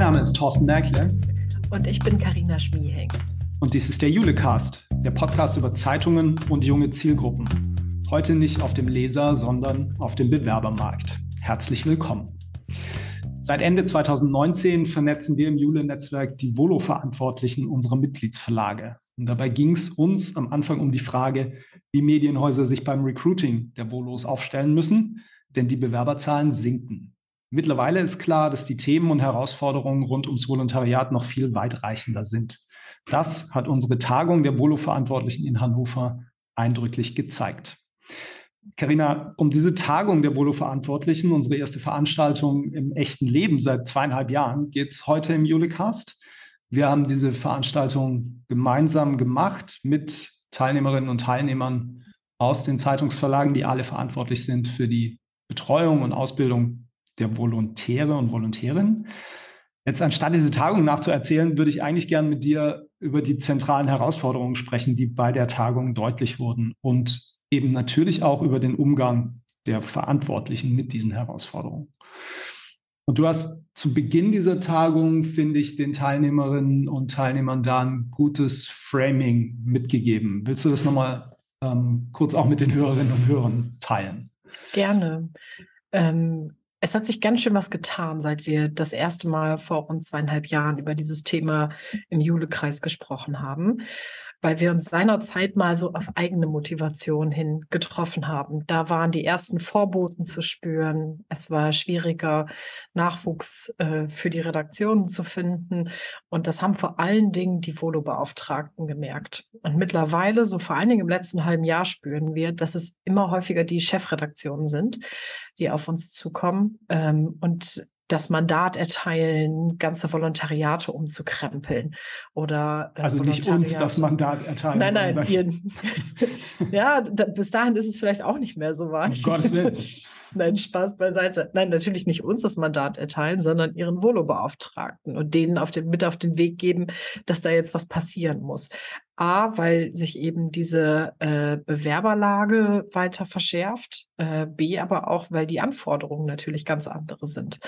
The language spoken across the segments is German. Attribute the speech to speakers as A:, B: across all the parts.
A: Name ist Thorsten Merkle.
B: Und ich bin Karina Schmieheng.
A: Und dies ist der Julecast, der Podcast über Zeitungen und junge Zielgruppen. Heute nicht auf dem Leser, sondern auf dem Bewerbermarkt. Herzlich willkommen. Seit Ende 2019 vernetzen wir im Jule-Netzwerk die Volo-Verantwortlichen unserer Mitgliedsverlage. Und dabei ging es uns am Anfang um die Frage, wie Medienhäuser sich beim Recruiting der Volos aufstellen müssen, denn die Bewerberzahlen sinken. Mittlerweile ist klar, dass die Themen und Herausforderungen rund ums Volontariat noch viel weitreichender sind. Das hat unsere Tagung der Volo-Verantwortlichen in Hannover eindrücklich gezeigt. Carina, um diese Tagung der Volo-Verantwortlichen, unsere erste Veranstaltung im echten Leben seit zweieinhalb Jahren, geht es heute im Julecast. Wir haben diese Veranstaltung gemeinsam gemacht mit Teilnehmerinnen und Teilnehmern aus den Zeitungsverlagen, die alle verantwortlich sind für die Betreuung und Ausbildung der Volontäre und Volontärinnen. Jetzt anstatt diese Tagung nachzuerzählen, würde ich eigentlich gern mit dir über die zentralen Herausforderungen sprechen, die bei der Tagung deutlich wurden und eben natürlich auch über den Umgang der Verantwortlichen mit diesen Herausforderungen. Und du hast zu Beginn dieser Tagung, finde ich, den Teilnehmerinnen und Teilnehmern da ein gutes Framing mitgegeben. Willst du das nochmal ähm, kurz auch mit den Hörerinnen und Hörern teilen?
B: Gerne. Ähm, es hat sich ganz schön was getan, seit wir das erste Mal vor rund zweieinhalb Jahren über dieses Thema im Julekreis gesprochen haben weil wir uns seinerzeit mal so auf eigene Motivation hin getroffen haben. Da waren die ersten Vorboten zu spüren. Es war schwieriger, Nachwuchs äh, für die Redaktionen zu finden. Und das haben vor allen Dingen die Volo-Beauftragten gemerkt. Und mittlerweile, so vor allen Dingen im letzten halben Jahr, spüren wir, dass es immer häufiger die Chefredaktionen sind, die auf uns zukommen. Ähm, und das Mandat erteilen, ganze Volontariate umzukrempeln oder
A: äh, also nicht uns das Mandat erteilen.
B: Nein, nein, wir, ja, da, bis dahin ist es vielleicht auch nicht mehr so wahr.
A: Um Gottes Willen.
B: Nein, Spaß beiseite. Nein, natürlich nicht uns das Mandat erteilen, sondern ihren Volo-Beauftragten und denen auf den, mit auf den Weg geben, dass da jetzt was passieren muss. A, weil sich eben diese äh, Bewerberlage weiter verschärft. Äh, B, aber auch, weil die Anforderungen natürlich ganz andere sind.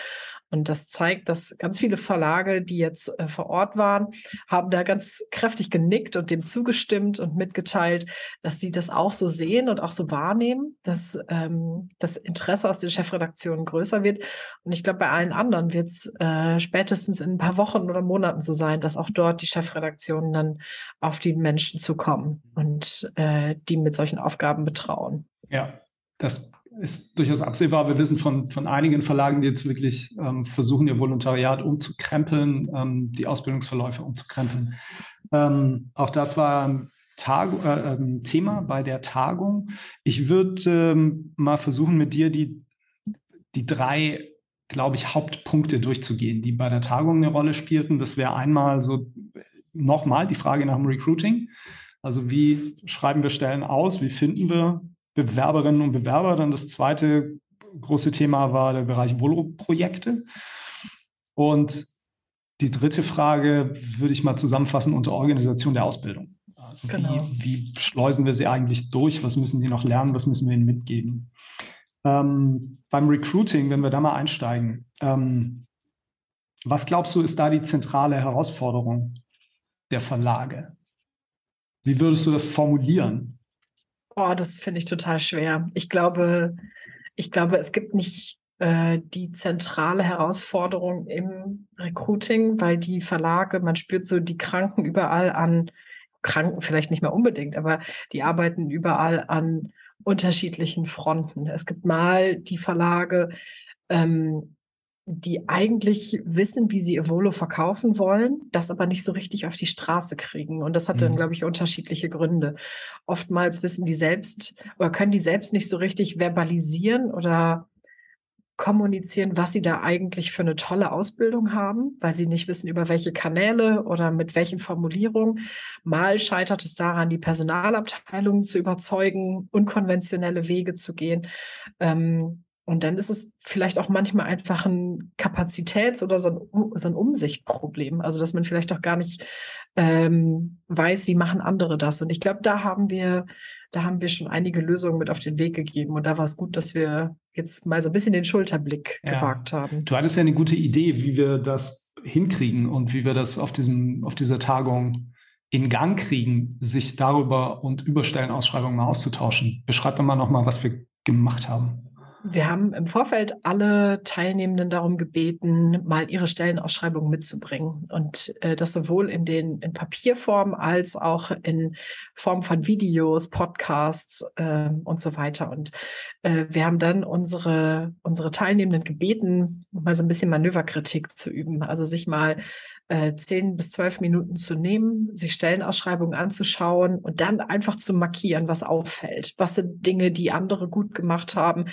B: Und das zeigt, dass ganz viele Verlage, die jetzt äh, vor Ort waren, haben da ganz kräftig genickt und dem zugestimmt und mitgeteilt, dass sie das auch so sehen und auch so wahrnehmen, dass ähm, das Interesse aus den Chefredaktionen größer wird. Und ich glaube, bei allen anderen wird es äh, spätestens in ein paar Wochen oder Monaten so sein, dass auch dort die Chefredaktionen dann auf die Menschen zukommen und äh, die mit solchen Aufgaben betrauen.
A: Ja, das ist durchaus absehbar. Wir wissen von, von einigen Verlagen, die jetzt wirklich ähm, versuchen, ihr Volontariat umzukrempeln, ähm, die Ausbildungsverläufe umzukrempeln. Ähm, auch das war ein äh, ähm, Thema bei der Tagung. Ich würde ähm, mal versuchen, mit dir die, die drei, glaube ich, Hauptpunkte durchzugehen, die bei der Tagung eine Rolle spielten. Das wäre einmal so nochmal die Frage nach dem Recruiting. Also wie schreiben wir Stellen aus? Wie finden wir Bewerberinnen und Bewerber? Dann das zweite große Thema war der Bereich Volo-Projekte. Und die dritte Frage würde ich mal zusammenfassen unter Organisation der Ausbildung. Also genau. wie, wie, schleusen wir sie eigentlich durch? Was müssen die noch lernen? Was müssen wir ihnen mitgeben? Ähm, beim Recruiting, wenn wir da mal einsteigen, ähm, was glaubst du, ist da die zentrale Herausforderung der Verlage. Wie würdest du das formulieren?
B: Oh, das finde ich total schwer. Ich glaube, ich glaube, es gibt nicht äh, die zentrale Herausforderung im Recruiting, weil die Verlage, man spürt so die Kranken überall an, Kranken vielleicht nicht mehr unbedingt, aber die arbeiten überall an unterschiedlichen Fronten. Es gibt mal die Verlage, ähm, die eigentlich wissen, wie sie Evolo verkaufen wollen, das aber nicht so richtig auf die Straße kriegen. Und das hat dann, mhm. glaube ich, unterschiedliche Gründe. Oftmals wissen die selbst oder können die selbst nicht so richtig verbalisieren oder kommunizieren, was sie da eigentlich für eine tolle Ausbildung haben, weil sie nicht wissen, über welche Kanäle oder mit welchen Formulierungen. Mal scheitert es daran, die Personalabteilungen zu überzeugen, unkonventionelle Wege zu gehen. Ähm, Und dann ist es vielleicht auch manchmal einfach ein Kapazitäts- oder so ein, so ein Umsichtproblem. Also, dass man vielleicht auch gar nicht ähm, weiß, wie machen andere das. Und ich glaube, da haben wir, da haben wir schon einige Lösungen mit auf den Weg gegeben. Und da war es gut, dass wir jetzt mal so ein bisschen den Schulterblick ja. gewagt haben.
A: Du hattest ja eine gute Idee, wie wir das hinkriegen und wie wir das auf diesem, auf dieser Tagung in Gang kriegen, sich darüber und über Stellenausschreibungen mal auszutauschen. Beschreib doch mal nochmal, was wir gemacht haben.
B: Wir haben im Vorfeld alle Teilnehmenden darum gebeten, mal ihre Stellenausschreibung mitzubringen und äh, das sowohl in den in Papierform als auch in Form von Videos, Podcasts äh, und so weiter. Und äh, wir haben dann unsere unsere Teilnehmenden gebeten, mal so ein bisschen Manöverkritik zu üben, also sich mal äh, zehn bis zwölf Minuten zu nehmen, sich Stellenausschreibungen anzuschauen und dann einfach zu markieren, was auffällt. Was sind Dinge, die andere gut gemacht haben?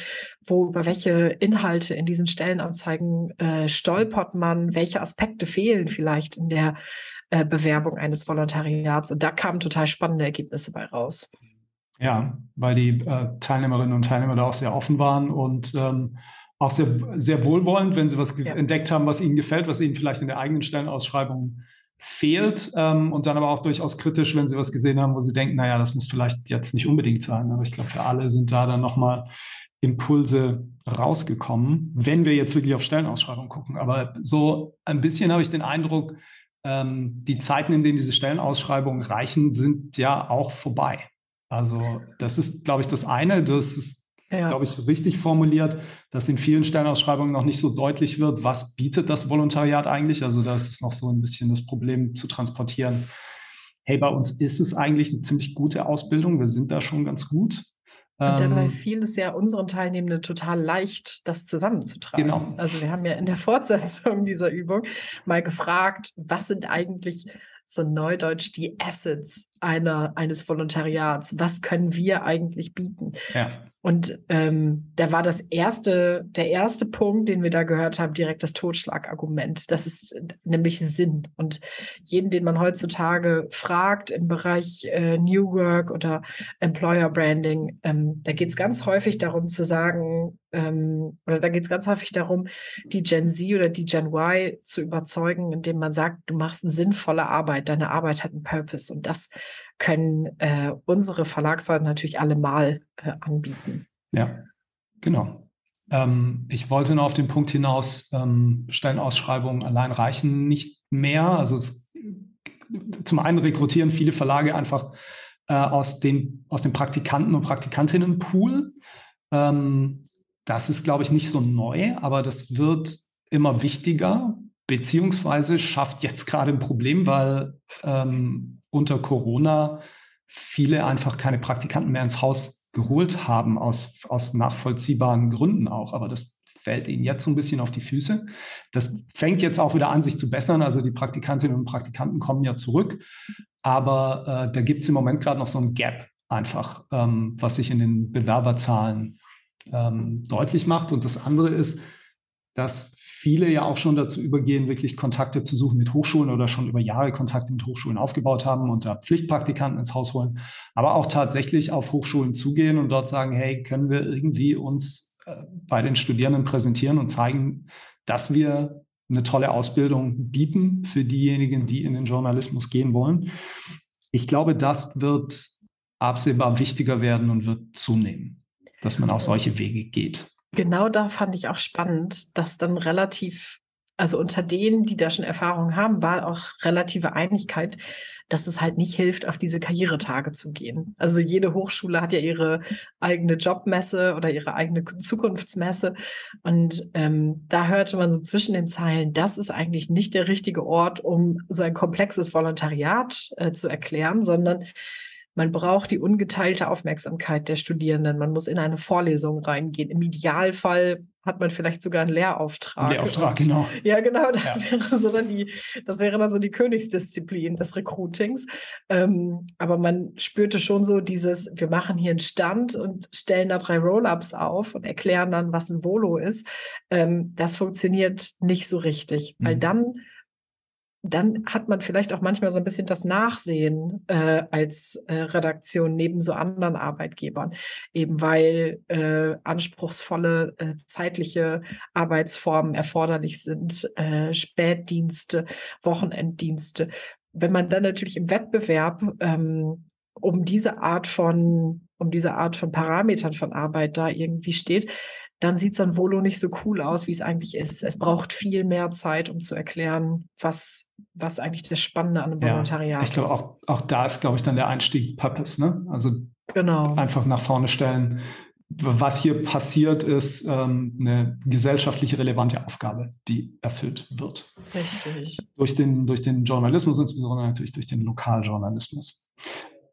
B: Wo über welche Inhalte in diesen Stellenanzeigen äh, stolpert man? Welche Aspekte fehlen vielleicht in der äh, Bewerbung eines Volontariats? Und da kamen total spannende Ergebnisse bei raus.
A: Ja, weil die äh, Teilnehmerinnen und Teilnehmer da auch sehr offen waren und ähm, auch sehr, sehr wohlwollend, wenn sie was ja. entdeckt haben, was ihnen gefällt, was ihnen vielleicht in der eigenen Stellenausschreibung fehlt. Ähm, und dann aber auch durchaus kritisch, wenn sie was gesehen haben, wo sie denken, naja, das muss vielleicht jetzt nicht unbedingt sein. Aber ich glaube, für alle sind da dann nochmal Impulse rausgekommen, wenn wir jetzt wirklich auf Stellenausschreibungen gucken. Aber so ein bisschen habe ich den Eindruck, ähm, die Zeiten, in denen diese Stellenausschreibungen reichen, sind ja auch vorbei. Also das ist, glaube ich, das eine. Das ist ja. glaube ich, richtig formuliert, dass in vielen Stellenausschreibungen noch nicht so deutlich wird, was bietet das Volontariat eigentlich. Also da ist es noch so ein bisschen das Problem zu transportieren. Hey, bei uns ist es eigentlich eine ziemlich gute Ausbildung. Wir sind da schon ganz gut.
B: Und dabei ähm, fiel es ja unseren Teilnehmenden total leicht, das zusammenzutragen. Genau. Also wir haben ja in der Fortsetzung dieser Übung mal gefragt, was sind eigentlich so neudeutsch die Assets einer, eines Volontariats? Was können wir eigentlich bieten? Ja. Und ähm, da war das erste, der erste Punkt, den wir da gehört haben, direkt das Totschlagargument. Das ist äh, nämlich Sinn. Und jeden, den man heutzutage fragt im Bereich äh, New Work oder Employer Branding, ähm, da geht es ganz häufig darum zu sagen, ähm, oder da geht es ganz häufig darum, die Gen Z oder die Gen Y zu überzeugen, indem man sagt, du machst eine sinnvolle Arbeit, deine Arbeit hat einen Purpose. Und das können äh, unsere Verlagshäuser natürlich allemal äh, anbieten.
A: Ja, genau. Ähm, ich wollte nur auf den Punkt hinaus, ähm, Stellenausschreibungen allein reichen nicht mehr. Also es, zum einen rekrutieren viele Verlage einfach äh, aus, den, aus dem Praktikanten- und Praktikantinnenpool. Ähm, das ist, glaube ich, nicht so neu, aber das wird immer wichtiger, beziehungsweise schafft jetzt gerade ein Problem, weil ähm, unter Corona viele einfach keine Praktikanten mehr ins Haus geholt haben, aus, aus nachvollziehbaren Gründen auch. Aber das fällt ihnen jetzt so ein bisschen auf die Füße. Das fängt jetzt auch wieder an, sich zu bessern. Also die Praktikantinnen und Praktikanten kommen ja zurück. Aber äh, da gibt es im Moment gerade noch so ein Gap einfach, ähm, was sich in den Bewerberzahlen ähm, deutlich macht. Und das andere ist, dass viele ja auch schon dazu übergehen, wirklich Kontakte zu suchen mit Hochschulen oder schon über Jahre Kontakte mit Hochschulen aufgebaut haben und da Pflichtpraktikanten ins Haus holen, aber auch tatsächlich auf Hochschulen zugehen und dort sagen, hey, können wir irgendwie uns äh, bei den Studierenden präsentieren und zeigen, dass wir eine tolle Ausbildung bieten für diejenigen, die in den Journalismus gehen wollen. Ich glaube, das wird absehbar wichtiger werden und wird zunehmen, dass man auch solche Wege geht.
B: Genau da fand ich auch spannend, dass dann relativ, also unter denen, die da schon Erfahrung haben, war auch relative Einigkeit, dass es halt nicht hilft, auf diese Karrieretage zu gehen. Also jede Hochschule hat ja ihre eigene Jobmesse oder ihre eigene Zukunftsmesse. Und ähm, da hörte man so zwischen den Zeilen, das ist eigentlich nicht der richtige Ort, um so ein komplexes Volontariat äh, zu erklären, sondern man braucht die ungeteilte Aufmerksamkeit der Studierenden. Man muss in eine Vorlesung reingehen. Im Idealfall hat man vielleicht sogar einen Lehrauftrag.
A: Lehrauftrag, und, genau.
B: Ja, genau. Das ja. wäre so dann die, das wäre dann so die Königsdisziplin des Recruitings. Ähm, aber man spürte schon so dieses, wir machen hier einen Stand und stellen da drei Roll-ups auf und erklären dann, was ein Volo ist. Ähm, das funktioniert nicht so richtig, mhm. weil dann dann hat man vielleicht auch manchmal so ein bisschen das Nachsehen äh, als äh, Redaktion neben so anderen Arbeitgebern, eben weil äh, anspruchsvolle äh, zeitliche Arbeitsformen erforderlich sind, äh, Spätdienste, Wochenenddienste. Wenn man dann natürlich im Wettbewerb ähm, um diese Art von um diese Art von Parametern von Arbeit da irgendwie steht, dann sieht so ein Volo nicht so cool aus, wie es eigentlich ist. Es braucht viel mehr Zeit, um zu erklären, was, was eigentlich das Spannende an einem ja, Volontariat
A: ich glaube, auch, auch da ist, glaube ich, dann der Einstieg Purpose, ne? Also
B: genau.
A: einfach nach vorne stellen. Was hier passiert, ist ähm, eine gesellschaftlich relevante Aufgabe, die erfüllt wird.
B: Richtig.
A: Durch den, durch den Journalismus, insbesondere natürlich durch den Lokaljournalismus.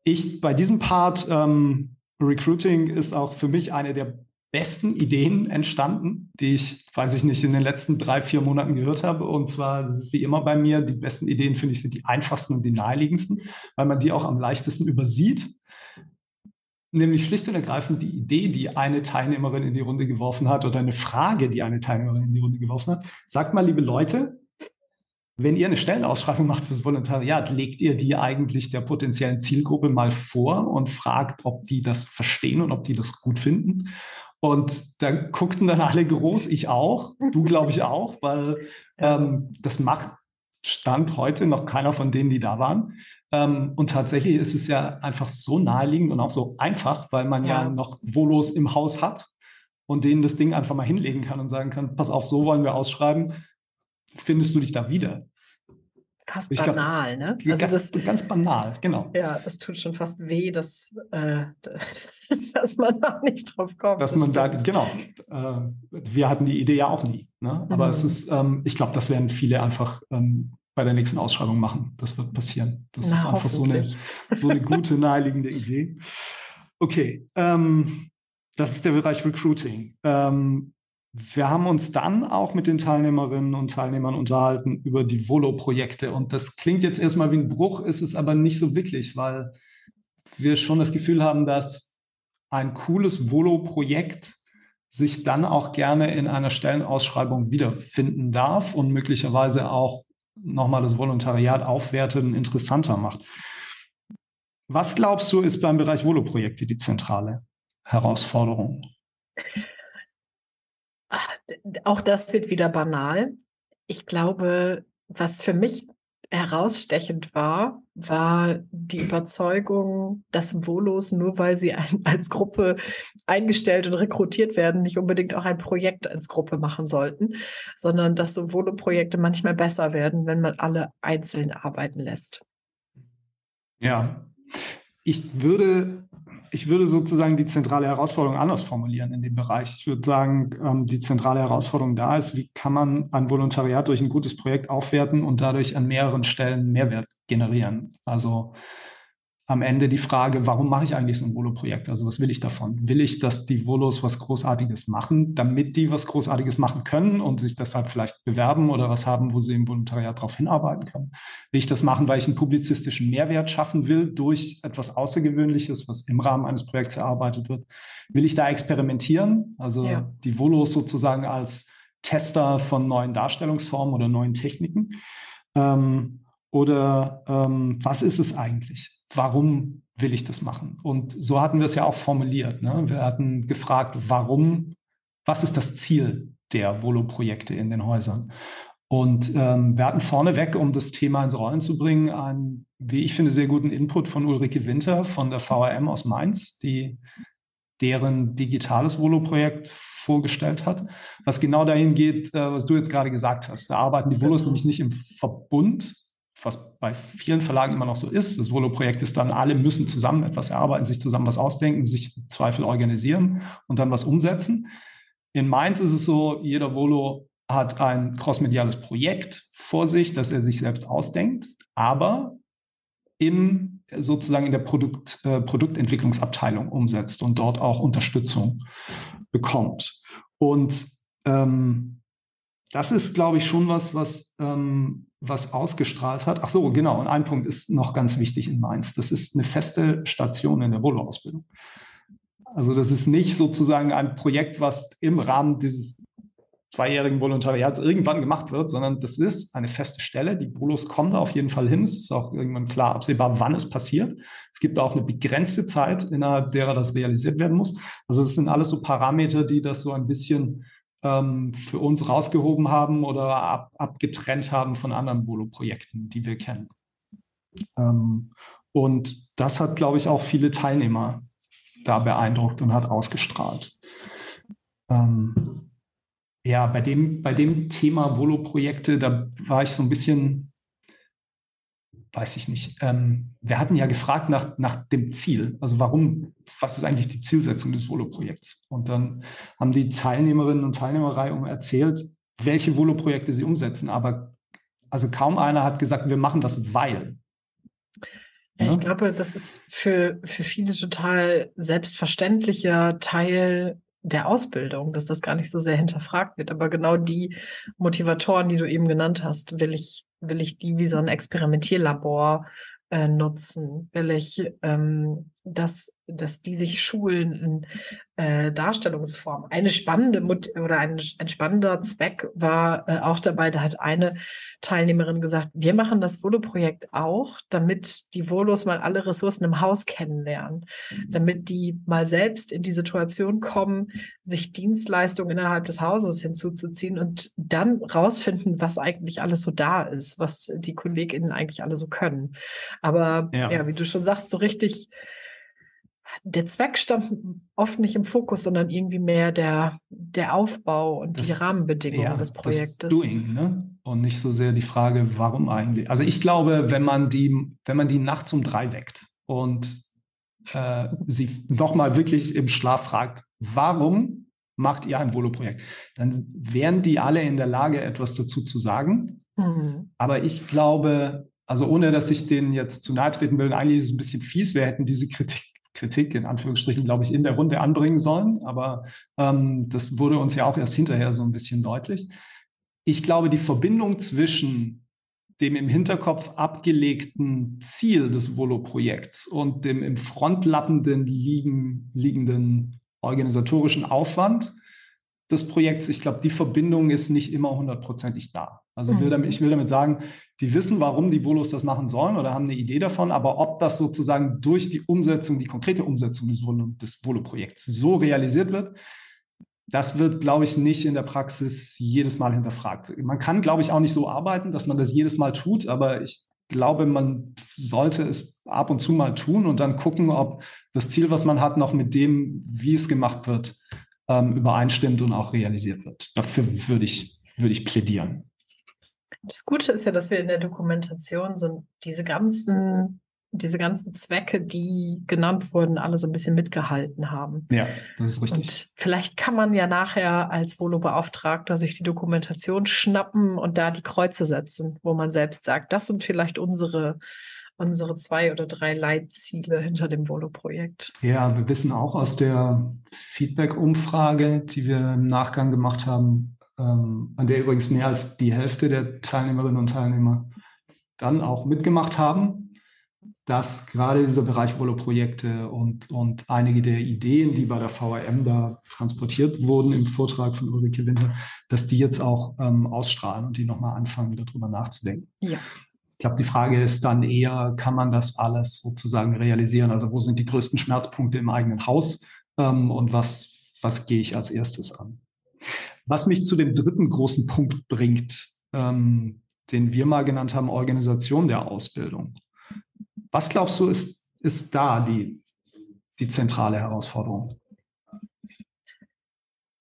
A: Ich bei diesem Part ähm, Recruiting ist auch für mich eine der besten Ideen entstanden, die ich, weiß ich nicht, in den letzten drei, vier Monaten gehört habe. Und zwar, das ist wie immer bei mir, die besten Ideen, finde ich, sind die einfachsten und die naheliegendsten, weil man die auch am leichtesten übersieht. Nämlich schlicht und ergreifend die Idee, die eine Teilnehmerin in die Runde geworfen hat oder eine Frage, die eine Teilnehmerin in die Runde geworfen hat. Sagt mal, liebe Leute, wenn ihr eine Stellenausschreibung macht fürs Volontariat, legt ihr die eigentlich der potenziellen Zielgruppe mal vor und fragt, ob die das verstehen und ob die das gut finden. Und da guckten dann alle groß, ich auch, du glaube ich auch, weil ähm, das macht Stand heute noch keiner von denen, die da waren. Ähm, und tatsächlich ist es ja einfach so naheliegend und auch so einfach, weil man ja, ja noch Volos im Haus hat und denen das Ding einfach mal hinlegen kann und sagen kann, pass auf, so wollen wir ausschreiben. Findest du dich da wieder?
B: Fast ich banal, glaub,
A: ne? Also ganz, das, ganz banal, genau.
B: Ja, es tut schon fast weh, dass, äh, dass man da nicht drauf kommt.
A: Dass das man da, genau. Äh, wir hatten die Idee ja auch nie. Ne? Aber mhm. es ist, ähm, ich glaube, das werden viele einfach ähm, bei der nächsten Ausschreibung machen. Das wird passieren. Das Na, ist einfach so eine, so eine gute, naheliegende Idee. Okay, ähm, das ist der Bereich Recruiting. Ähm, wir haben uns dann auch mit den Teilnehmerinnen und Teilnehmern unterhalten über die Volo-Projekte. Und das klingt jetzt erstmal wie ein Bruch, ist es aber nicht so wirklich, weil wir schon das Gefühl haben, dass ein cooles Volo-Projekt sich dann auch gerne in einer Stellenausschreibung wiederfinden darf und möglicherweise auch nochmal das Volontariat aufwertet und interessanter macht. Was glaubst du, ist beim Bereich Volo-Projekte die zentrale Herausforderung?
B: Auch das wird wieder banal. Ich glaube, was für mich herausstechend war, war die Überzeugung, dass Volos, nur weil sie ein, als Gruppe eingestellt und rekrutiert werden, nicht unbedingt auch ein Projekt als Gruppe machen sollten, sondern dass so Volo-Projekte manchmal besser werden, wenn man alle einzeln arbeiten lässt.
A: Ja, ich würde ich würde sozusagen die zentrale Herausforderung anders formulieren in dem Bereich. Ich würde sagen, ähm, die zentrale Herausforderung da ist, wie kann man ein Volontariat durch ein gutes Projekt aufwerten und dadurch an mehreren Stellen Mehrwert generieren. Also am Ende die Frage, warum mache ich eigentlich so ein Volo-Projekt? Also was will ich davon? Will ich, dass die Volos was Großartiges machen, damit die was Großartiges machen können und sich deshalb vielleicht bewerben oder was haben, wo sie im Volontariat darauf hinarbeiten können? Will ich das machen, weil ich einen publizistischen Mehrwert schaffen will durch etwas Außergewöhnliches, was im Rahmen eines Projekts erarbeitet wird? Will ich da experimentieren? Also ja. die Volos sozusagen als Tester von neuen Darstellungsformen oder neuen Techniken? Ähm, oder ähm, was ist es eigentlich? Warum will ich das machen? Und so hatten wir es ja auch formuliert. Ne? Wir hatten gefragt, warum, was ist das Ziel der Volo-Projekte in den Häusern? Und ähm, wir hatten vorneweg, um das Thema ins Rollen zu bringen, einen, wie ich finde, sehr guten Input von Ulrike Winter von der VRM aus Mainz, die deren digitales Volo-Projekt vorgestellt hat, was genau dahin geht, äh, was du jetzt gerade gesagt hast. Da arbeiten die Volos genau. nämlich nicht im Verbund, was bei vielen Verlagen immer noch so ist. Das Volo-Projekt ist dann, alle müssen zusammen etwas erarbeiten, sich zusammen was ausdenken, sich Zweifel organisieren und dann was umsetzen. In Mainz ist es so, jeder Volo hat ein crossmediales Projekt vor sich, das er sich selbst ausdenkt, aber im, sozusagen in der Produkt, äh, Produktentwicklungsabteilung umsetzt und dort auch Unterstützung bekommt. Und ähm, das ist, glaube ich, schon was, was, ähm, was ausgestrahlt hat. Ach so, genau. Und ein Punkt ist noch ganz wichtig in Mainz. Das ist eine feste Station in der Volo-Ausbildung. Also das ist nicht sozusagen ein Projekt, was im Rahmen dieses zweijährigen Volontariats irgendwann gemacht wird, sondern das ist eine feste Stelle. Die Volos kommen da auf jeden Fall hin. Es ist auch irgendwann klar absehbar, wann es passiert. Es gibt auch eine begrenzte Zeit, innerhalb derer das realisiert werden muss. Also es sind alles so Parameter, die das so ein bisschen ähm, für uns rausgehoben haben oder ab, abgetrennt haben von anderen Volo-Projekten, die wir kennen. Ähm, und das hat, glaube ich, auch viele Teilnehmer da beeindruckt und hat ausgestrahlt. Ähm, ja, bei dem, bei dem Thema Volo-Projekte, da war ich so ein bisschen, weiß ich nicht. Ähm, wir hatten ja gefragt nach, nach dem Ziel. Also warum, was ist eigentlich die Zielsetzung des Volo-Projekts? Und dann haben die Teilnehmerinnen und Teilnehmerei erzählt, welche Volo-Projekte sie umsetzen. Aber also kaum einer hat gesagt, wir machen das, weil.
B: Ja, ich glaube, das ist für, für viele total selbstverständlicher Teil der Ausbildung, dass das gar nicht so sehr hinterfragt wird. Aber genau die Motivatoren, die du eben genannt hast, will ich, will ich die wie so ein Experimentierlabor äh, nutzen? Will ich, ähm, dass, dass die sich schulen in äh, Darstellungsform? Eine spannende Mut oder ein, ein spannender Zweck war äh, auch dabei, da hat eine Teilnehmerin gesagt, wir machen das Volo-Projekt auch, damit die Volos mal alle Ressourcen im Haus kennenlernen, mhm. damit die mal selbst in die Situation kommen, sich Dienstleistungen innerhalb des Hauses hinzuzuziehen und dann rausfinden, was eigentlich alles so da ist, was die KollegInnen eigentlich alle so können. Aber ja, ja wie du schon sagst, so richtig der Zweck stand oft nicht im Fokus, sondern irgendwie mehr der, der Aufbau und das, die Rahmenbedingungen ja, des Projektes.
A: Das Doing, ne? Und nicht so sehr die Frage, warum eigentlich. Also ich glaube, wenn man die, wenn man die nachts um drei weckt und äh, sie nochmal wirklich im Schlaf fragt, warum macht ihr ein Volo-Projekt, dann wären die alle in der Lage, etwas dazu zu sagen. Mhm. Aber ich glaube, also ohne dass ich denen jetzt zu nahe treten will, eigentlich ist es ein bisschen fies, wir hätten diese Kritik, Kritik in Anführungsstrichen, glaube ich, in der Runde anbringen sollen. Aber ähm, das wurde uns ja auch erst hinterher so ein bisschen deutlich. Ich glaube, die Verbindung zwischen dem im Hinterkopf abgelegten Ziel des Volo-Projekts und dem im Frontlappenden liegen, liegenden organisatorischen Aufwand des Projekts, ich glaube, die Verbindung ist nicht immer hundertprozentig da. Also mhm. will damit, ich will damit sagen, die wissen, warum die Volos das machen sollen oder haben eine Idee davon, aber ob das sozusagen durch die Umsetzung, die konkrete Umsetzung des Volo-Projekts so realisiert wird, das wird, glaube ich, nicht in der Praxis jedes Mal hinterfragt. Man kann, glaube ich, auch nicht so arbeiten, dass man das jedes Mal tut, aber ich glaube, man sollte es ab und zu mal tun und dann gucken, ob das Ziel, was man hat, noch mit dem, wie es gemacht wird, ähm, übereinstimmt und auch realisiert wird. Dafür würde ich, würde ich plädieren.
B: Das Gute ist ja, dass wir in der Dokumentation so diese ganzen, diese ganzen Zwecke, die genannt wurden, alle so ein bisschen mitgehalten haben.
A: Ja, das ist richtig.
B: Und vielleicht kann man ja nachher als Volo-Beauftragter sich die Dokumentation schnappen und da die Kreuze setzen, wo man selbst sagt, das sind vielleicht unsere unsere zwei oder drei Leitziele hinter dem Volo-Projekt.
A: Ja, wir wissen auch aus der Feedback-Umfrage, die wir im Nachgang gemacht haben, ähm, an der übrigens mehr als die Hälfte der Teilnehmerinnen und Teilnehmer dann auch mitgemacht haben, dass gerade dieser Bereich Volo-Projekte und, und einige der Ideen, die bei der VRM da transportiert wurden im Vortrag von Ulrike Winter, dass die jetzt auch ähm, ausstrahlen und die nochmal anfangen, darüber nachzudenken. Ja. Ich glaube, die Frage ist dann eher, kann man das alles sozusagen realisieren? Also wo sind die größten Schmerzpunkte im eigenen Haus ähm, und was, was gehe ich als erstes an? Was mich zu dem dritten großen Punkt bringt, ähm, den wir mal genannt haben, Organisation der Ausbildung. Was glaubst du, ist, ist da die, die zentrale Herausforderung?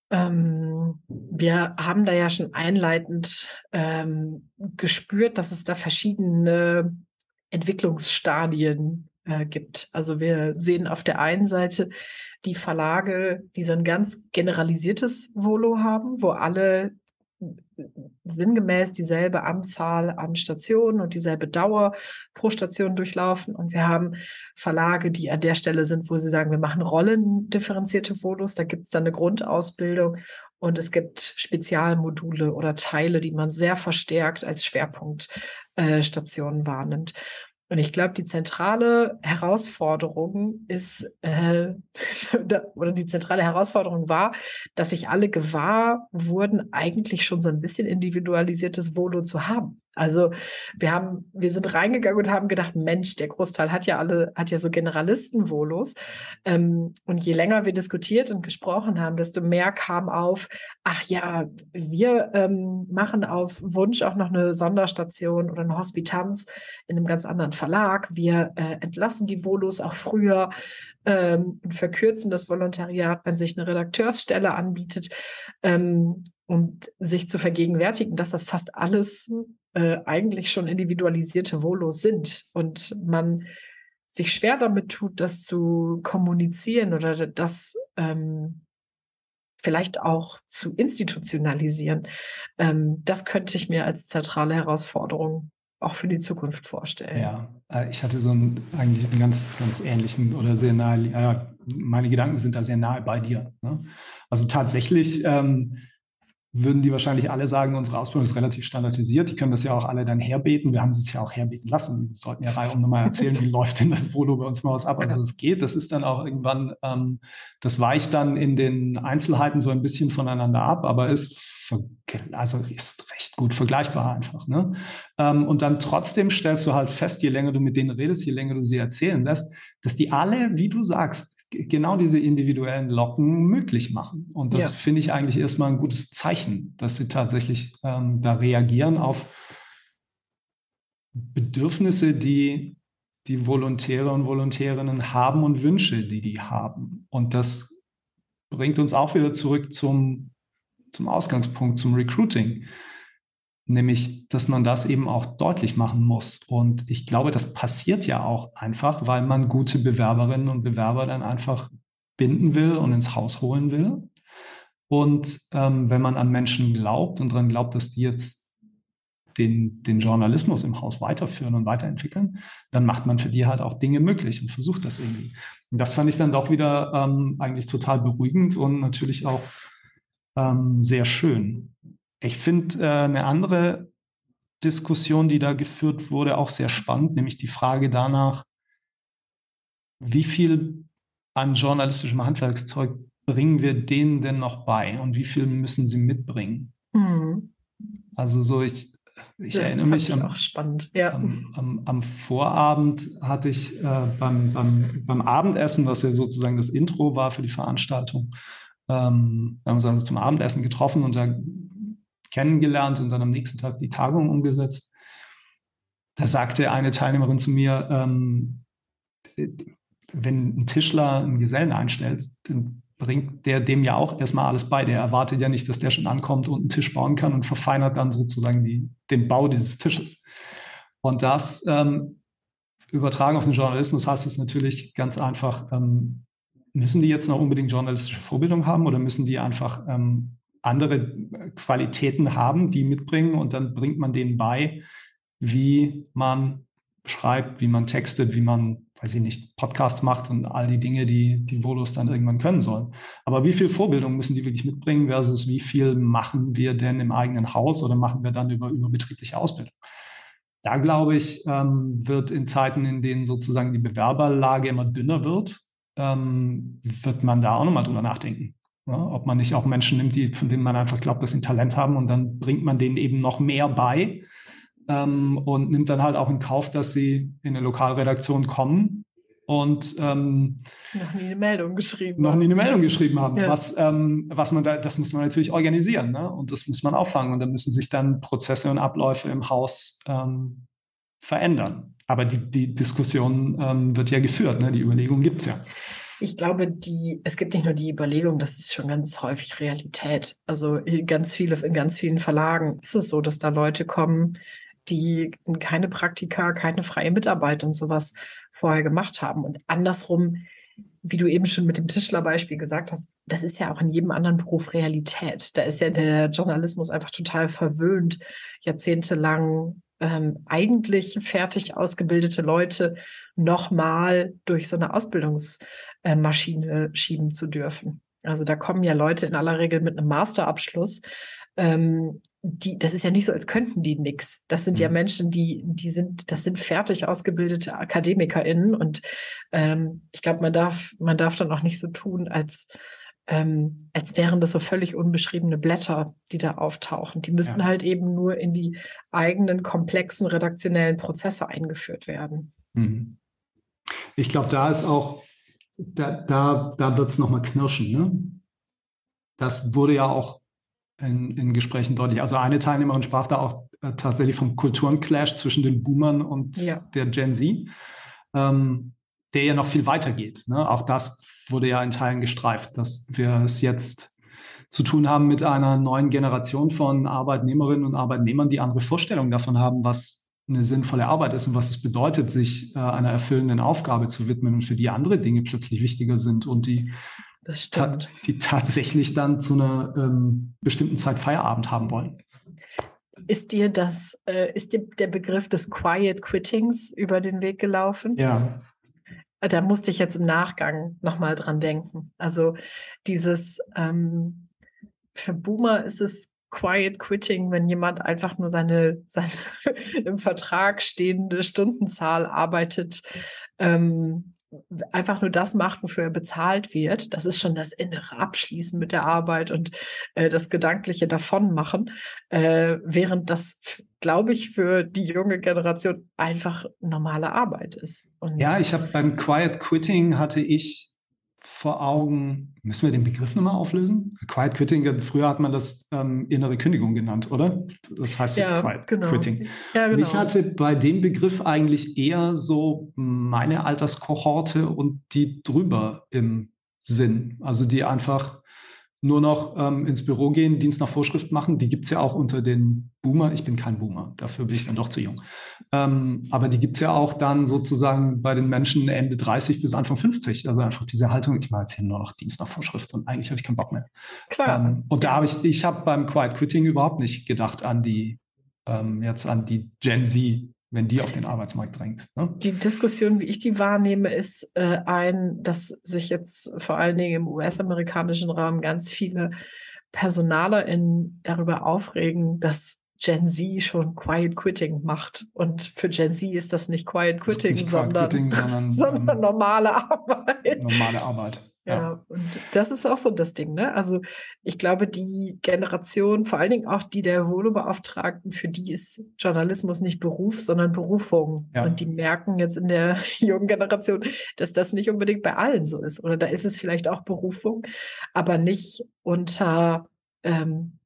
B: Ähm, wir haben da ja schon einleitend ähm, gespürt, dass es da verschiedene Entwicklungsstadien äh, gibt. Also wir sehen auf der einen Seite die Verlage, die so ein ganz generalisiertes Volo haben, wo alle sinngemäß dieselbe Anzahl an Stationen und dieselbe Dauer pro Station durchlaufen. Und wir haben Verlage, die an der Stelle sind, wo sie sagen, wir machen rollendifferenzierte Volos. Da gibt es dann eine Grundausbildung und es gibt Spezialmodule oder Teile, die man sehr verstärkt als Schwerpunktstationen äh, wahrnimmt. Und ich glaube, die zentrale Herausforderung ist, äh, oder die zentrale Herausforderung war, dass sich alle gewahr wurden, eigentlich schon so ein bisschen individualisiertes Volo zu haben. Also wir haben, wir sind reingegangen und haben gedacht, Mensch, der Großteil hat ja alle, hat ja so Generalisten-Volos. Ähm, und je länger wir diskutiert und gesprochen haben, desto mehr kam auf, ach ja, wir ähm, machen auf Wunsch auch noch eine Sonderstation oder eine Hospitanz in einem ganz anderen Verlag. Wir äh, entlassen die Volos auch früher ähm, und verkürzen das Volontariat, wenn sich eine Redakteursstelle anbietet. Ähm, und sich zu vergegenwärtigen, dass das fast alles äh, eigentlich schon individualisierte Volos sind und man sich schwer damit tut, das zu kommunizieren oder das ähm, vielleicht auch zu institutionalisieren. Ähm, das könnte ich mir als zentrale Herausforderung auch für die Zukunft vorstellen.
A: Ja, äh, ich hatte so einen, eigentlich einen ganz, ganz ähnlichen oder sehr nahe, äh, meine Gedanken sind da sehr nahe bei dir. Ne? Also tatsächlich ähm, würden die wahrscheinlich alle sagen, unsere Ausbildung ist relativ standardisiert. Die können das ja auch alle dann herbeten. Wir haben es ja auch herbeten lassen. Wir sollten ja reihum nochmal erzählen, wie läuft denn das Volo bei uns im Haus ab. Also es geht. Das ist dann auch irgendwann, ähm, das weicht dann in den Einzelheiten so ein bisschen voneinander ab, aber ist also ist recht gut vergleichbar einfach. Ne? Ähm, und dann trotzdem stellst du halt fest, je länger du mit denen redest, je länger du sie erzählen lässt, dass die alle, wie du sagst, genau diese individuellen Locken möglich machen. Und das ja. finde ich eigentlich erstmal ein gutes Zeichen, dass sie tatsächlich ähm, da reagieren auf Bedürfnisse, die die Volontäre und Volontärinnen haben und Wünsche, die die haben. Und das bringt uns auch wieder zurück zum, zum Ausgangspunkt, zum Recruiting nämlich dass man das eben auch deutlich machen muss. Und ich glaube, das passiert ja auch einfach, weil man gute Bewerberinnen und Bewerber dann einfach binden will und ins Haus holen will. Und ähm, wenn man an Menschen glaubt und daran glaubt, dass die jetzt den, den Journalismus im Haus weiterführen und weiterentwickeln, dann macht man für die halt auch Dinge möglich und versucht das irgendwie. Und das fand ich dann doch wieder ähm, eigentlich total beruhigend und natürlich auch ähm, sehr schön. Ich finde äh, eine andere Diskussion, die da geführt wurde, auch sehr spannend, nämlich die Frage danach, wie viel an journalistischem Handwerkszeug bringen wir denen denn noch bei und wie viel müssen sie mitbringen? Mhm. Also so, ich, ich erinnere mich am, ja. am, am, am, Vorabend hatte ich äh, beim, beim, beim Abendessen, was ja sozusagen das Intro war für die Veranstaltung, ähm, haben wir uns also zum Abendessen getroffen und da kennengelernt und dann am nächsten Tag die Tagung umgesetzt. Da sagte eine Teilnehmerin zu mir, ähm, wenn ein Tischler einen Gesellen einstellt, dann bringt der dem ja auch erstmal alles bei. Der erwartet ja nicht, dass der schon ankommt und einen Tisch bauen kann und verfeinert dann sozusagen die, den Bau dieses Tisches. Und das ähm, übertragen auf den Journalismus heißt es natürlich ganz einfach, ähm, müssen die jetzt noch unbedingt journalistische Vorbildung haben oder müssen die einfach ähm, andere Qualitäten haben, die mitbringen und dann bringt man denen bei, wie man schreibt, wie man textet, wie man, weiß ich nicht, Podcasts macht und all die Dinge, die die Volos dann irgendwann können sollen. Aber wie viel Vorbildung müssen die wirklich mitbringen versus wie viel machen wir denn im eigenen Haus oder machen wir dann über überbetriebliche Ausbildung? Da glaube ich, ähm, wird in Zeiten, in denen sozusagen die Bewerberlage immer dünner wird, ähm, wird man da auch nochmal drüber nachdenken. Ja, ob man nicht auch Menschen nimmt, die, von denen man einfach glaubt, dass sie ein Talent haben und dann bringt man denen eben noch mehr bei ähm, und nimmt dann halt auch in Kauf, dass sie in eine Lokalredaktion kommen und ähm,
B: noch nie eine Meldung geschrieben
A: noch nie eine Meldung geschrieben haben. Ja. Was, ähm, was man da, das muss man natürlich organisieren ne? und das muss man auffangen und dann müssen sich dann Prozesse und Abläufe im Haus ähm, verändern. Aber die, die Diskussion ähm, wird ja geführt, ne? die Überlegung gibt es ja.
B: Ich glaube, die, es gibt nicht nur die Überlegung, das ist schon ganz häufig Realität. Also ganz viele, in ganz vielen Verlagen ist es so, dass da Leute kommen, die keine Praktika, keine freie Mitarbeit und sowas vorher gemacht haben. Und andersrum, wie du eben schon mit dem Tischlerbeispiel gesagt hast, das ist ja auch in jedem anderen Beruf Realität. Da ist ja der Journalismus einfach total verwöhnt, jahrzehntelang ähm, eigentlich fertig ausgebildete Leute nochmal durch so eine Ausbildungsmaschine schieben zu dürfen. Also da kommen ja Leute in aller Regel mit einem Masterabschluss ähm, die, das ist ja nicht so, als könnten die nichts. Das sind mhm. ja Menschen, die, die sind, das sind fertig ausgebildete AkademikerInnen und ähm, ich glaube, man darf, man darf dann auch nicht so tun, als ähm, als wären das so völlig unbeschriebene Blätter, die da auftauchen. Die müssen ja. halt eben nur in die eigenen komplexen redaktionellen Prozesse eingeführt werden. Mhm.
A: Ich glaube, da ist auch, da, da, da wird es nochmal knirschen. Ne? Das wurde ja auch in, in, Gesprächen deutlich. Also eine Teilnehmerin sprach da auch äh, tatsächlich vom Kulturenclash zwischen den Boomern und ja. der Gen Z, ähm, der ja noch viel weiter geht. Ne? Auch das wurde ja in Teilen gestreift, dass wir es jetzt zu tun haben mit einer neuen Generation von Arbeitnehmerinnen und Arbeitnehmern, die andere Vorstellungen davon haben, was eine sinnvolle Arbeit ist und was es bedeutet, sich äh, einer erfüllenden Aufgabe zu widmen und für die andere Dinge plötzlich wichtiger sind und die, ta die tatsächlich dann zu einer ähm, bestimmten Zeit Feierabend haben wollen.
B: Ist dir das, äh, ist dir der Begriff des Quiet Quittings über den Weg gelaufen?
A: Ja.
B: Da musste ich jetzt im Nachgang nochmal dran denken. Also dieses, ähm, für Boomer ist es Quiet Quitting, wenn jemand einfach nur seine, seine im Vertrag stehende Stundenzahl arbeitet, ähm, einfach nur das macht, wofür er bezahlt wird. Das ist schon das innere Abschließen mit der Arbeit und äh, das gedankliche Davonmachen, äh, während das, glaube ich, für die junge Generation einfach normale Arbeit ist.
A: Und ja, ich habe beim Quiet Quitting hatte ich vor Augen, müssen wir den Begriff nochmal auflösen? Quiet Quitting, früher hat man das ähm, innere Kündigung genannt, oder? Das heißt jetzt ja, Quiet genau. Quitting. Ja, genau. ich hatte bei dem Begriff eigentlich eher so meine Alterskohorte und die drüber im Sinn. Also die einfach nur noch ähm, ins Büro gehen, Dienst nach Vorschrift machen. Die gibt es ja auch unter den Boomer. Ich bin kein Boomer, dafür bin ich dann doch zu jung. Ähm, aber die gibt es ja auch dann sozusagen bei den Menschen Ende 30 bis Anfang 50. Also einfach diese Haltung, ich mache jetzt hier nur noch Dienst nach Vorschrift und eigentlich habe ich keinen Bock mehr. Klar. Ähm, und da habe ich, ich habe beim Quiet Quitting überhaupt nicht gedacht an die, ähm, jetzt an die Gen Z wenn die auf den Arbeitsmarkt drängt. Ne?
B: Die Diskussion, wie ich die wahrnehme, ist äh, ein, dass sich jetzt vor allen Dingen im US-amerikanischen Raum ganz viele PersonalerInnen darüber aufregen, dass Gen Z schon Quiet Quitting macht. Und für Gen Z ist das nicht Quiet Quitting, nicht sondern, Quitting, sondern, sondern ähm, normale Arbeit.
A: Normale Arbeit.
B: Ja. und das ist auch so das Ding, ne? Also ich glaube, die Generation, vor allen Dingen auch die der Volo-Beauftragten, für die ist Journalismus nicht Beruf, sondern Berufung. Ja. Und die merken jetzt in der jungen Generation, dass das nicht unbedingt bei allen so ist. Oder da ist es vielleicht auch Berufung, aber nicht unter, ähm,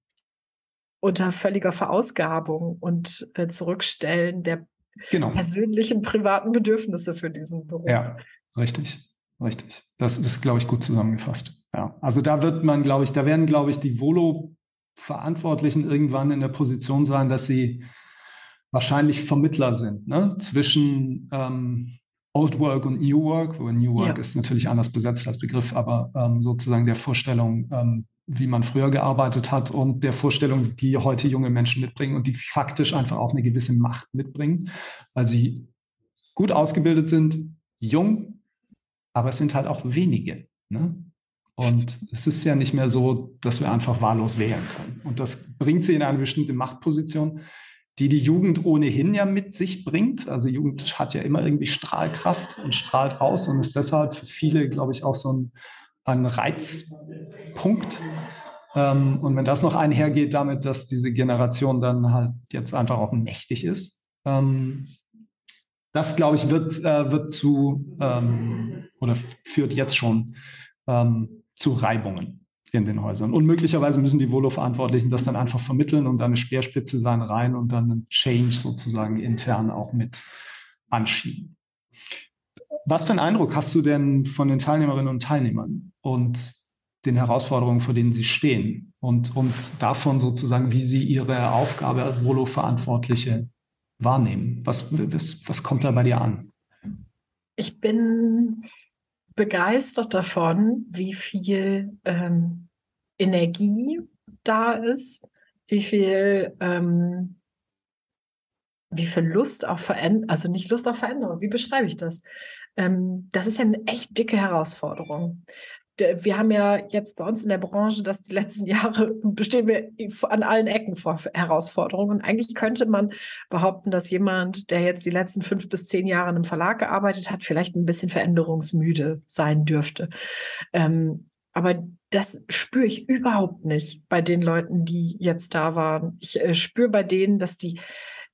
B: unter völliger Verausgabung und äh, Zurückstellen der genau. persönlichen privaten Bedürfnisse für diesen Beruf.
A: Ja, richtig. Richtig. Das ist, glaube ich, gut zusammengefasst. Ja. Also da wird man, glaube ich, da werden, glaube ich, die Volo-Verantwortlichen irgendwann in der Position sein, dass sie wahrscheinlich Vermittler sind ne? zwischen ähm, Old Work und New Work, wo New Work ja. ist natürlich anders besetzt als Begriff, aber ähm, sozusagen der Vorstellung, ähm, wie man früher gearbeitet hat und der Vorstellung, die heute junge Menschen mitbringen und die faktisch einfach auch eine gewisse Macht mitbringen, weil sie gut ausgebildet sind, jung, aber es sind halt auch wenige. Ne? Und es ist ja nicht mehr so, dass wir einfach wahllos wählen können. Und das bringt sie in eine bestimmte Machtposition, die die Jugend ohnehin ja mit sich bringt. Also Jugend hat ja immer irgendwie Strahlkraft und strahlt aus und ist deshalb für viele, glaube ich, auch so ein, ein Reizpunkt. Ähm, und wenn das noch einhergeht damit, dass diese Generation dann halt jetzt einfach auch mächtig ist, ähm, das, glaube ich, wird, äh, wird zu ähm, oder führt jetzt schon ähm, zu Reibungen in den Häusern. Und möglicherweise müssen die Volo-Verantwortlichen das dann einfach vermitteln und dann eine Speerspitze sein rein und dann einen Change sozusagen intern auch mit anschieben. Was für einen Eindruck hast du denn von den Teilnehmerinnen und Teilnehmern und den Herausforderungen, vor denen sie stehen und, und davon sozusagen, wie sie ihre Aufgabe als Volo-Verantwortliche wahrnehmen? Was, was, was kommt da bei dir an?
B: Ich bin begeistert davon, wie viel ähm, Energie da ist, wie viel, ähm, wie viel Lust auf Veränderung, also nicht Lust auf Veränderung, wie beschreibe ich das? Ähm, das ist ja eine echt dicke Herausforderung. Wir haben ja jetzt bei uns in der Branche, dass die letzten Jahre bestehen wir an allen Ecken vor Herausforderungen. Und eigentlich könnte man behaupten, dass jemand, der jetzt die letzten fünf bis zehn Jahre in einem Verlag gearbeitet hat, vielleicht ein bisschen veränderungsmüde sein dürfte. Ähm, aber das spüre ich überhaupt nicht bei den Leuten, die jetzt da waren. Ich äh, spüre bei denen, dass die,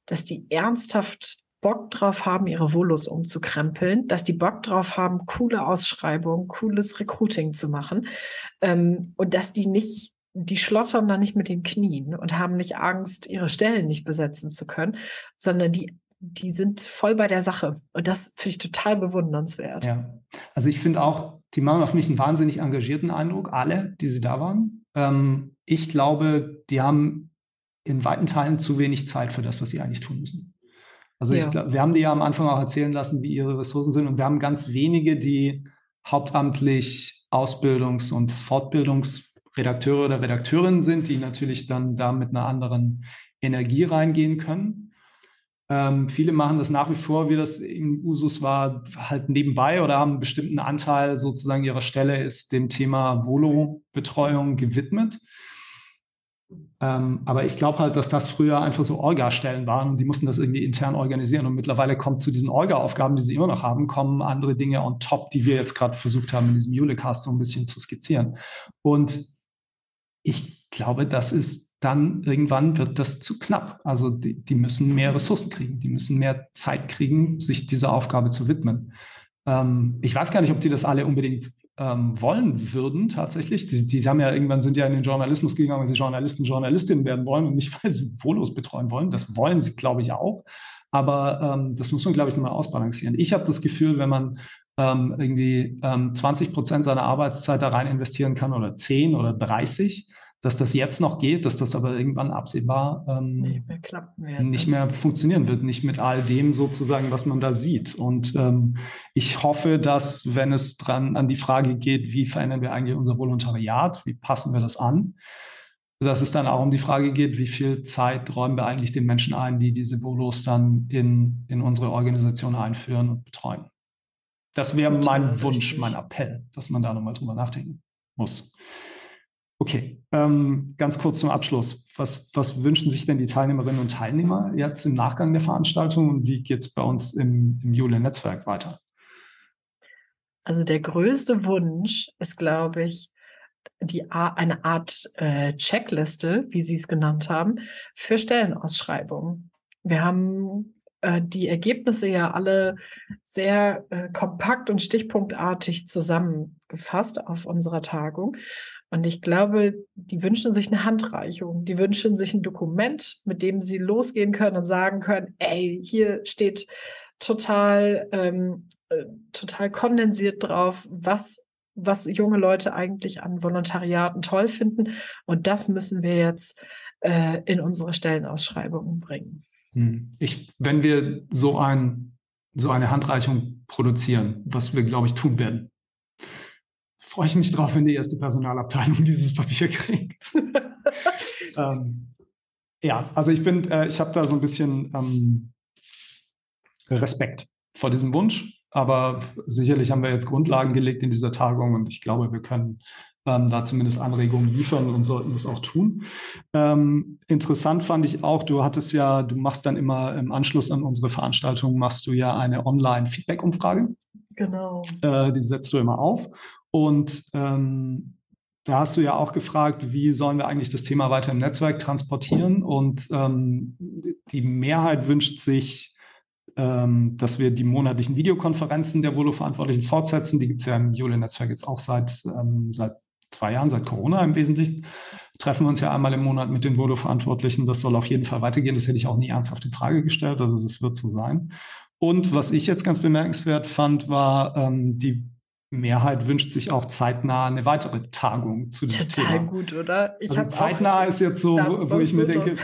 B: dass die ernsthaft Bock drauf haben, ihre Volos umzukrempeln, dass die Bock drauf haben, coole Ausschreibungen, cooles Recruiting zu machen ähm, und dass die nicht, die schlottern da nicht mit den Knien und haben nicht Angst, ihre Stellen nicht besetzen zu können, sondern die die sind voll bei der Sache. Und das finde ich total bewundernswert.
A: Ja, also ich finde auch, die machen auf mich einen wahnsinnig engagierten Eindruck, alle, die sie da waren. Ähm, ich glaube, die haben in weiten Teilen zu wenig Zeit für das, was sie eigentlich tun müssen. Also ja. ich glaub, wir haben die ja am Anfang auch erzählen lassen, wie ihre Ressourcen sind. Und wir haben ganz wenige, die hauptamtlich Ausbildungs- und Fortbildungsredakteure oder Redakteurinnen sind, die natürlich dann da mit einer anderen Energie reingehen können. Ähm, viele machen das nach wie vor, wie das im Usus war, halt nebenbei oder haben einen bestimmten Anteil sozusagen ihrer Stelle ist dem Thema Volo-Betreuung gewidmet. Ähm, aber ich glaube halt, dass das früher einfach so Orga-Stellen waren und die mussten das irgendwie intern organisieren. Und mittlerweile kommt zu diesen Orga-Aufgaben, die sie immer noch haben, kommen andere Dinge on top, die wir jetzt gerade versucht haben, in diesem Julecast so ein bisschen zu skizzieren. Und ich glaube, das ist dann irgendwann wird das zu knapp. Also die, die müssen mehr Ressourcen kriegen, die müssen mehr Zeit kriegen, sich dieser Aufgabe zu widmen. Ähm, ich weiß gar nicht, ob die das alle unbedingt ähm, wollen würden tatsächlich. Die, die haben ja irgendwann sind ja in den Journalismus gegangen, weil sie Journalisten, Journalistinnen werden wollen und nicht, weil sie Volos betreuen wollen. Das wollen sie, glaube ich, auch. Aber ähm, das muss man, glaube ich, nochmal ausbalancieren. Ich habe das Gefühl, wenn man ähm, irgendwie ähm, 20 Prozent seiner Arbeitszeit da rein investieren kann oder 10 oder 30, dass das jetzt noch geht, dass das aber irgendwann absehbar ähm, nicht, mehr, nicht ne? mehr funktionieren wird, nicht mit all dem sozusagen, was man da sieht. Und ähm, ich hoffe, dass, wenn es dran an die Frage geht, wie verändern wir eigentlich unser Volontariat, wie passen wir das an, dass es dann auch um die Frage geht, wie viel Zeit räumen wir eigentlich den Menschen ein, die diese Volos dann in, in unsere Organisation einführen und betreuen. Das wäre mein Wunsch, mein Appell, dass man da nochmal drüber nachdenken muss. Okay, ähm, ganz kurz zum Abschluss. Was, was wünschen sich denn die Teilnehmerinnen und Teilnehmer jetzt im Nachgang der Veranstaltung und wie geht es bei uns im, im Jule-Netzwerk weiter?
B: Also der größte Wunsch ist, glaube ich, die, eine Art äh, Checkliste, wie Sie es genannt haben, für Stellenausschreibungen. Wir haben äh, die Ergebnisse ja alle sehr äh, kompakt und stichpunktartig zusammengefasst auf unserer Tagung. Und ich glaube, die wünschen sich eine Handreichung, die wünschen sich ein Dokument, mit dem sie losgehen können und sagen können, ey, hier steht total, ähm, äh, total kondensiert drauf, was was junge Leute eigentlich an Volontariaten toll finden. Und das müssen wir jetzt äh, in unsere Stellenausschreibungen bringen.
A: Hm. Ich, wenn wir so ein, so eine Handreichung produzieren, was wir, glaube ich, tun werden, freue ich mich drauf, wenn die erste Personalabteilung dieses Papier kriegt. ähm, ja, also ich bin, äh, ich habe da so ein bisschen ähm, Respekt vor diesem Wunsch, aber sicherlich haben wir jetzt Grundlagen gelegt in dieser Tagung und ich glaube, wir können ähm, da zumindest Anregungen liefern und sollten das auch tun. Ähm, interessant fand ich auch, du hattest ja, du machst dann immer im Anschluss an unsere Veranstaltung, machst du ja eine Online-Feedback-Umfrage.
B: Genau.
A: Äh, die setzt du immer auf. Und ähm, da hast du ja auch gefragt, wie sollen wir eigentlich das Thema weiter im Netzwerk transportieren? Und ähm, die Mehrheit wünscht sich, ähm, dass wir die monatlichen Videokonferenzen der Volo-Verantwortlichen fortsetzen. Die gibt es ja im Jule-Netzwerk jetzt auch seit, ähm, seit zwei Jahren, seit Corona im Wesentlichen. Treffen wir uns ja einmal im Monat mit den Volo-Verantwortlichen. Das soll auf jeden Fall weitergehen. Das hätte ich auch nie ernsthaft in Frage gestellt. Also das wird so sein. Und was ich jetzt ganz bemerkenswert fand, war ähm, die Mehrheit wünscht sich auch zeitnah eine weitere Tagung zu dem
B: Total Thema. gut, oder?
A: Ich also zeitnah ist jetzt so, wo ich mir denke,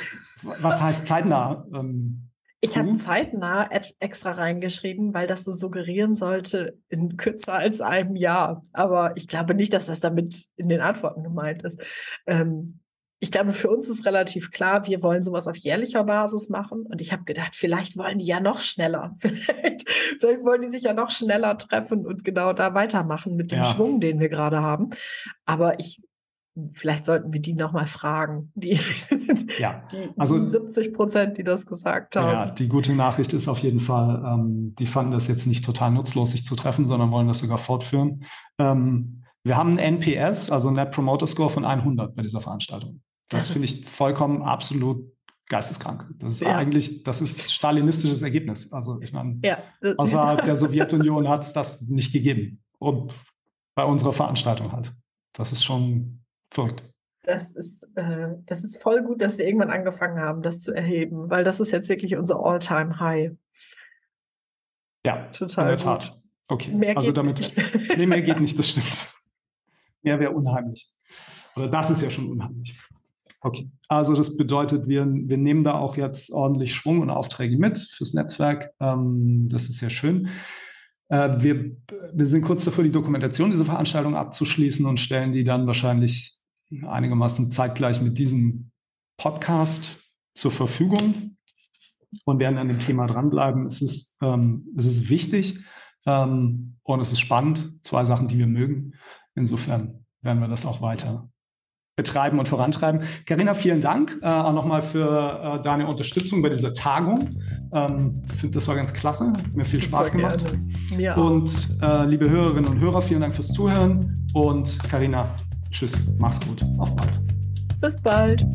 A: was heißt zeitnah? Ähm,
B: ich habe zeitnah extra reingeschrieben, weil das so suggerieren sollte in kürzer als einem Jahr. Aber ich glaube nicht, dass das damit in den Antworten gemeint ist. Ähm, ich glaube, für uns ist relativ klar, wir wollen sowas auf jährlicher Basis machen. Und ich habe gedacht, vielleicht wollen die ja noch schneller. Vielleicht, vielleicht wollen die sich ja noch schneller treffen und genau da weitermachen mit dem ja. Schwung, den wir gerade haben. Aber ich, vielleicht sollten wir die nochmal fragen. Die, ja, die, also die 70 Prozent, die das gesagt haben. Ja,
A: die gute Nachricht ist auf jeden Fall, ähm, die fanden das jetzt nicht total nutzlos, sich zu treffen, sondern wollen das sogar fortführen. Ähm, wir haben ein NPS, also ein Net Promoter Score von 100 bei dieser Veranstaltung. Das, das finde ich vollkommen absolut geisteskrank. Das ist ja. eigentlich, das ist stalinistisches Ergebnis. Also ich meine, ja. außerhalb der Sowjetunion hat es das nicht gegeben. Und bei unserer Veranstaltung halt. Das ist schon verrückt.
B: Das ist, äh, das ist voll gut, dass wir irgendwann angefangen haben, das zu erheben, weil das ist jetzt wirklich unser All-Time-High.
A: Ja, total. In der Tat. Gut. Okay, mehr also damit, nicht. nee, mehr geht nicht, das stimmt. Mehr wäre unheimlich. Oder das ist ja schon unheimlich. Okay, also das bedeutet, wir, wir nehmen da auch jetzt ordentlich Schwung und Aufträge mit fürs Netzwerk. Ähm, das ist sehr schön. Äh, wir, wir sind kurz davor, die Dokumentation dieser Veranstaltung abzuschließen und stellen die dann wahrscheinlich einigermaßen zeitgleich mit diesem Podcast zur Verfügung und werden an dem Thema dranbleiben. Es ist, ähm, es ist wichtig ähm, und es ist spannend. Zwei Sachen, die wir mögen. Insofern werden wir das auch weiter betreiben und vorantreiben. Karina, vielen Dank äh, auch nochmal für äh, deine Unterstützung bei dieser Tagung. Ähm, finde, das war ganz klasse. Hat mir viel Super Spaß gemacht. Mir. Und äh, liebe Hörerinnen und Hörer, vielen Dank fürs Zuhören. Und Karina, tschüss, mach's gut. Auf bald.
B: Bis bald.